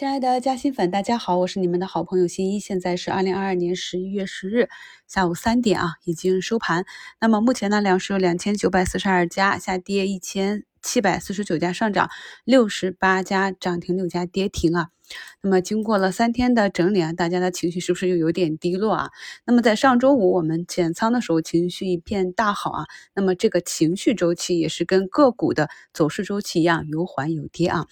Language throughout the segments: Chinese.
亲爱的嘉兴粉，大家好，我是你们的好朋友新一。现在是二零二二年十一月十日下午三点啊，已经收盘。那么目前呢，两市有两千九百四十二家下跌，一千七百四十九家上涨，六十八家涨停，六家跌停啊。那么经过了三天的整理啊，大家的情绪是不是又有点低落啊？那么在上周五我们减仓的时候，情绪一片大好啊。那么这个情绪周期也是跟个股的走势周期一样，有缓有跌啊。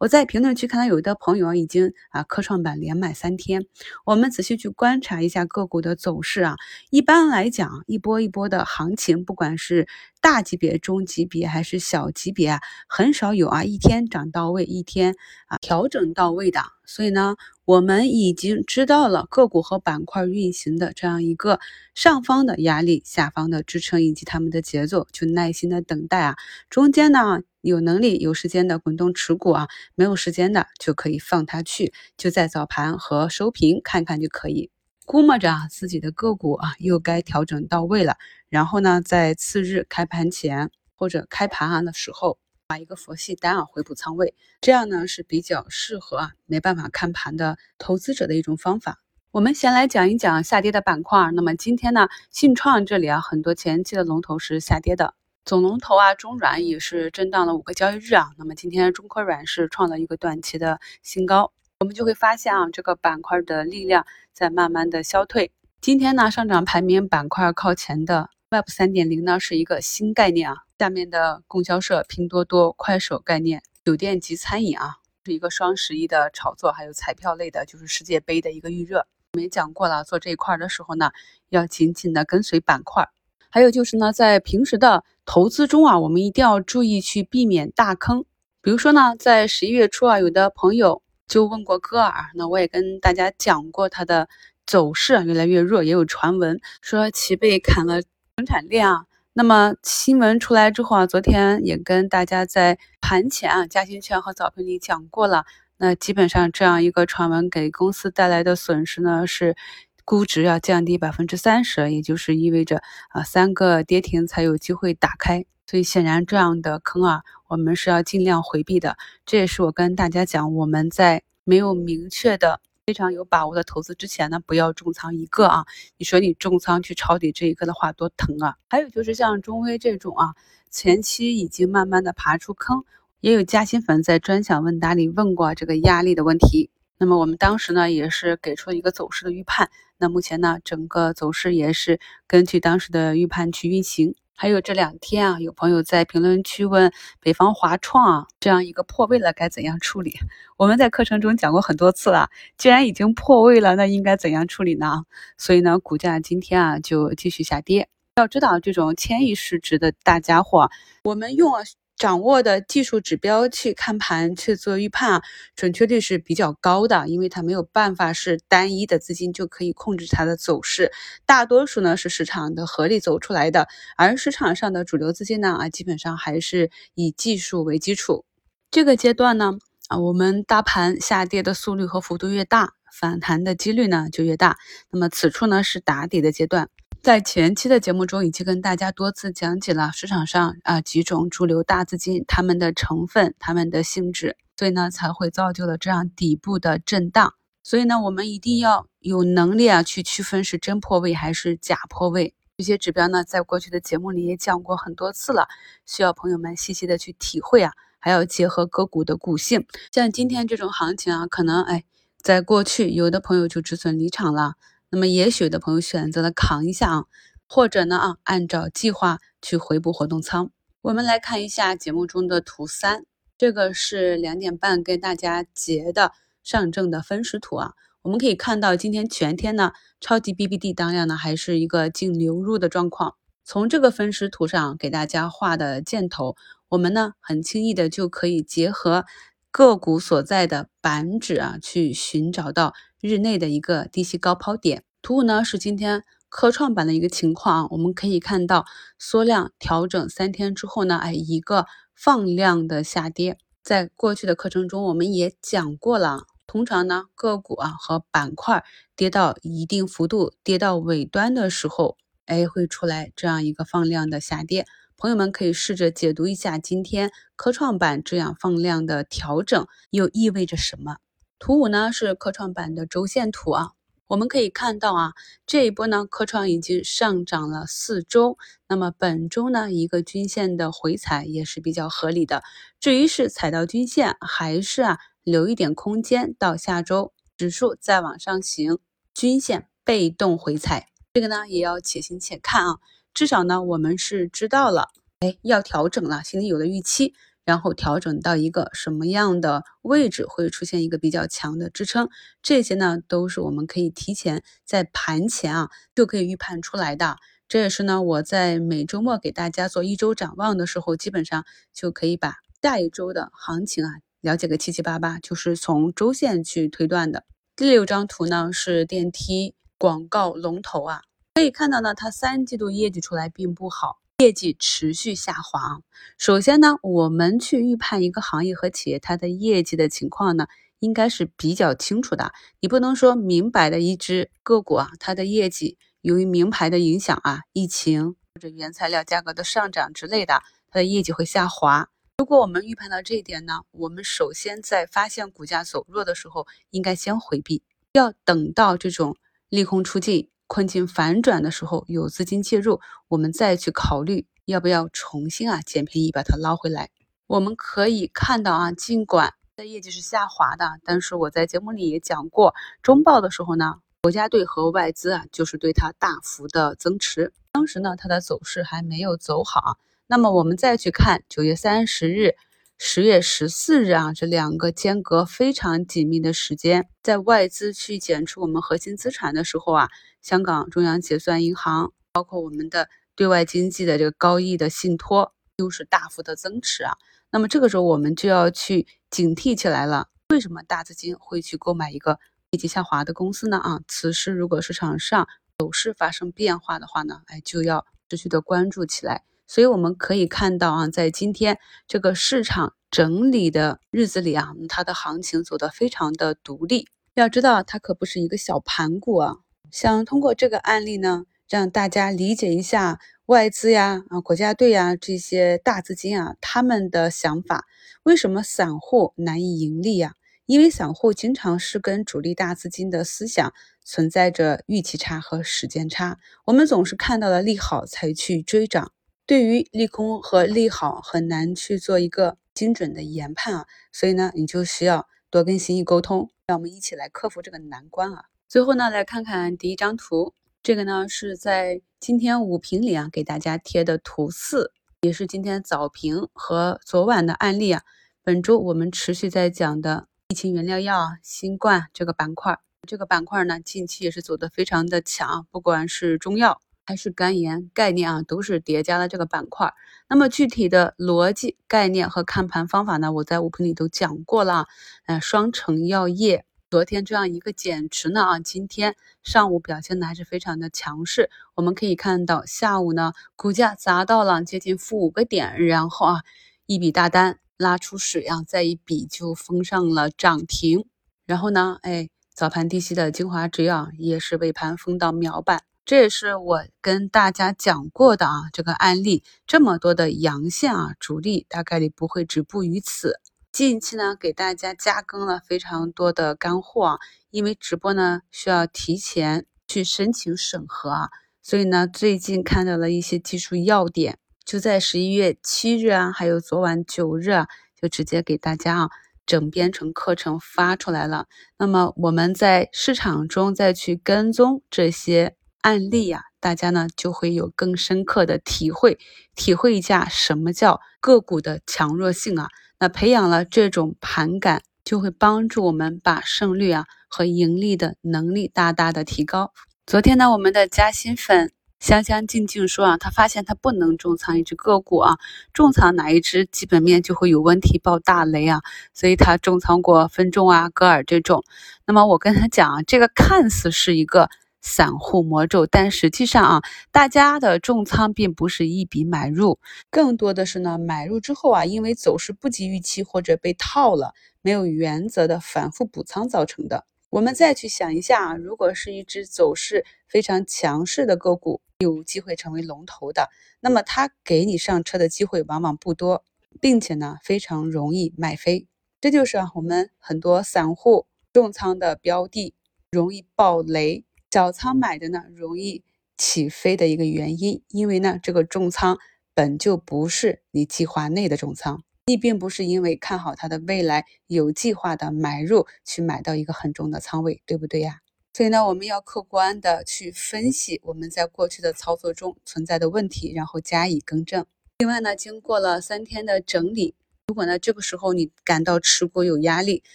我在评论区看到有的朋友啊，已经啊科创板连买三天。我们仔细去观察一下个股的走势啊，一般来讲，一波一波的行情，不管是大级别、中级别还是小级别啊，很少有啊一天涨到位，一天啊调整到位的。所以呢，我们已经知道了个股和板块运行的这样一个上方的压力、下方的支撑以及他们的节奏，就耐心的等待啊。中间呢，有能力、有时间的滚动持股啊，没有时间的就可以放它去，就在早盘和收评看看就可以。估摸着，自己的个股啊又该调整到位了，然后呢，在次日开盘前或者开盘啊的时候。把一个佛系单啊回补仓位，这样呢是比较适合啊没办法看盘的投资者的一种方法。我们先来讲一讲下跌的板块。那么今天呢，信创这里啊很多前期的龙头是下跌的，总龙头啊中软也是震荡了五个交易日啊。那么今天中科软是创了一个短期的新高，我们就会发现啊这个板块的力量在慢慢的消退。今天呢上涨排名板块靠前的 Web 三点零呢是一个新概念啊。下面的供销社、拼多多、快手概念、酒店及餐饮啊，是一个双十一的炒作，还有彩票类的，就是世界杯的一个预热。我们也讲过了，做这一块的时候呢，要紧紧的跟随板块。还有就是呢，在平时的投资中啊，我们一定要注意去避免大坑。比如说呢，在十一月初啊，有的朋友就问过戈尔，那我也跟大家讲过它的走势，越来越弱，也有传闻说其被砍了生产链啊。那么新闻出来之后啊，昨天也跟大家在盘前啊，嘉兴圈和早评里讲过了。那基本上这样一个传闻给公司带来的损失呢，是估值要降低百分之三十，也就是意味着啊三个跌停才有机会打开。所以显然这样的坑啊，我们是要尽量回避的。这也是我跟大家讲，我们在没有明确的。非常有把握的投资之前呢，不要重仓一个啊！你说你重仓去抄底这一个的话，多疼啊！还有就是像中微这种啊，前期已经慢慢的爬出坑，也有嘉兴粉在专享问答里问过这个压力的问题。那么我们当时呢，也是给出了一个走势的预判。那目前呢，整个走势也是根据当时的预判去运行。还有这两天啊，有朋友在评论区问北方华创啊，这样一个破位了该怎样处理？我们在课程中讲过很多次了，既然已经破位了，那应该怎样处理呢？所以呢，股价今天啊就继续下跌。要知道，这种千亿市值的大家伙，我们用了。掌握的技术指标去看盘去做预判啊，准确率是比较高的，因为它没有办法是单一的资金就可以控制它的走势，大多数呢是市场的合力走出来的，而市场上的主流资金呢啊，基本上还是以技术为基础。这个阶段呢啊，我们大盘下跌的速率和幅度越大，反弹的几率呢就越大。那么此处呢是打底的阶段。在前期的节目中，已经跟大家多次讲解了市场上啊几种主流大资金它们的成分、它们的性质，所以呢才会造就了这样底部的震荡。所以呢，我们一定要有能力啊去区分是真破位还是假破位。这些指标呢，在过去的节目里也讲过很多次了，需要朋友们细细的去体会啊，还要结合个股的股性。像今天这种行情啊，可能哎，在过去有的朋友就止损离场了。那么也许的朋友选择了扛一下啊，或者呢啊，按照计划去回补活动仓。我们来看一下节目中的图三，这个是两点半跟大家截的上证的分时图啊。我们可以看到今天全天呢，超级 BBD 当量呢还是一个净流入的状况。从这个分时图上给大家画的箭头，我们呢很轻易的就可以结合个股所在的板指啊，去寻找到。日内的一个低吸高抛点，图五呢是今天科创板的一个情况啊，我们可以看到缩量调整三天之后呢，哎，一个放量的下跌。在过去的课程中，我们也讲过了，通常呢个股啊和板块跌到一定幅度，跌到尾端的时候，哎，会出来这样一个放量的下跌。朋友们可以试着解读一下今天科创板这样放量的调整又意味着什么。图五呢是科创板的周线图啊，我们可以看到啊，这一波呢科创已经上涨了四周，那么本周呢一个均线的回踩也是比较合理的。至于是踩到均线，还是啊留一点空间到下周指数再往上行，均线被动回踩，这个呢也要且行且看啊。至少呢我们是知道了，哎要调整了，心里有了预期。然后调整到一个什么样的位置会出现一个比较强的支撑，这些呢都是我们可以提前在盘前啊就可以预判出来的。这也是呢我在每周末给大家做一周展望的时候，基本上就可以把下一周的行情啊了解个七七八八，就是从周线去推断的。第六张图呢是电梯广告龙头啊，可以看到呢它三季度业绩出来并不好。业绩持续下滑。首先呢，我们去预判一个行业和企业它的业绩的情况呢，应该是比较清楚的。你不能说明摆的一只个股啊，它的业绩由于名牌的影响啊，疫情或者原材料价格的上涨之类的，它的业绩会下滑。如果我们预判到这一点呢，我们首先在发现股价走弱的时候，应该先回避，要等到这种利空出尽。困境反转的时候，有资金介入，我们再去考虑要不要重新啊捡便宜把它捞回来。我们可以看到啊，尽管的业绩是下滑的，但是我在节目里也讲过，中报的时候呢，国家队和外资啊就是对它大幅的增持，当时呢它的走势还没有走好。那么我们再去看九月三十日。十月十四日啊，这两个间隔非常紧密的时间，在外资去减出我们核心资产的时候啊，香港中央结算银行，包括我们的对外经济的这个高毅的信托，都是大幅的增持啊。那么这个时候我们就要去警惕起来了。为什么大资金会去购买一个业绩下滑的公司呢？啊，此时如果市场上走势发生变化的话呢，哎，就要持续的关注起来。所以我们可以看到啊，在今天这个市场整理的日子里啊，它的行情走得非常的独立。要知道，它可不是一个小盘股啊。想通过这个案例呢，让大家理解一下外资呀、啊国家队呀这些大资金啊他们的想法。为什么散户难以盈利呀？因为散户经常是跟主力大资金的思想存在着预期差和时间差。我们总是看到了利好才去追涨。对于利空和利好很难去做一个精准的研判啊，所以呢，你就需要多跟心意沟通，让我们一起来克服这个难关啊。最后呢，来看看第一张图，这个呢是在今天午评里啊给大家贴的图四，也是今天早评和昨晚的案例啊。本周我们持续在讲的疫情原料药、新冠这个板块，这个板块呢近期也是走的非常的强，不管是中药。还是肝炎概念啊，都是叠加了这个板块。那么具体的逻辑、概念和看盘方法呢，我在五评里都讲过了。嗯，双城药业昨天这样一个减持呢啊，今天上午表现的还是非常的强势。我们可以看到下午呢，股价砸到了接近负五个点，然后啊，一笔大单拉出水啊，再一笔就封上了涨停。然后呢，哎，早盘低吸的精华制药也是尾盘封到秒板。这也是我跟大家讲过的啊，这个案例这么多的阳线啊，主力大概率不会止步于此。近期呢，给大家加更了非常多的干货啊，因为直播呢需要提前去申请审核啊，所以呢，最近看到了一些技术要点，就在十一月七日啊，还有昨晚九日啊，就直接给大家啊整编成课程发出来了。那么我们在市场中再去跟踪这些。案例呀，大家呢就会有更深刻的体会，体会一下什么叫个股的强弱性啊。那培养了这种盘感，就会帮助我们把胜率啊和盈利的能力大大的提高。昨天呢，我们的嘉兴粉香香静静说啊，他发现他不能重仓一只个股啊，重仓哪一只基本面就会有问题爆大雷啊，所以他重仓过分众啊、歌尔这种。那么我跟他讲啊，这个看似是一个。散户魔咒，但实际上啊，大家的重仓并不是一笔买入，更多的是呢，买入之后啊，因为走势不及预期或者被套了，没有原则的反复补仓造成的。我们再去想一下啊，如果是一只走势非常强势的个股，有机会成为龙头的，那么它给你上车的机会往往不多，并且呢，非常容易卖飞。这就是我们很多散户重仓的标的容易爆雷，小仓买的呢容易起飞的一个原因。因为呢，这个重仓本就不是你计划内的重仓，你并不是因为看好它的未来有计划的买入去买到一个很重的仓位，对不对呀？所以呢，我们要客观的去分析我们在过去的操作中存在的问题，然后加以更正。另外呢，经过了三天的整理。如果呢，这个时候你感到持股有压力，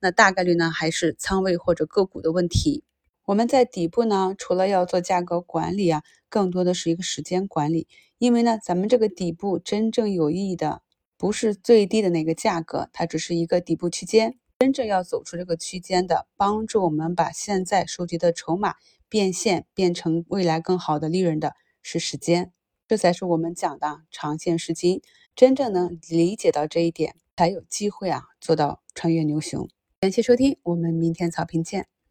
那大概率呢还是仓位或者个股的问题。我们在底部呢，除了要做价格管理啊，更多的是一个时间管理。因为呢，咱们这个底部真正有意义的不是最低的那个价格，它只是一个底部区间。真正要走出这个区间的，帮助我们把现在收集的筹码变现，变成未来更好的利润的是时间。这才是我们讲的长线是金。真正能理解到这一点，才有机会啊做到穿越牛熊。感谢收听，我们明天早评见。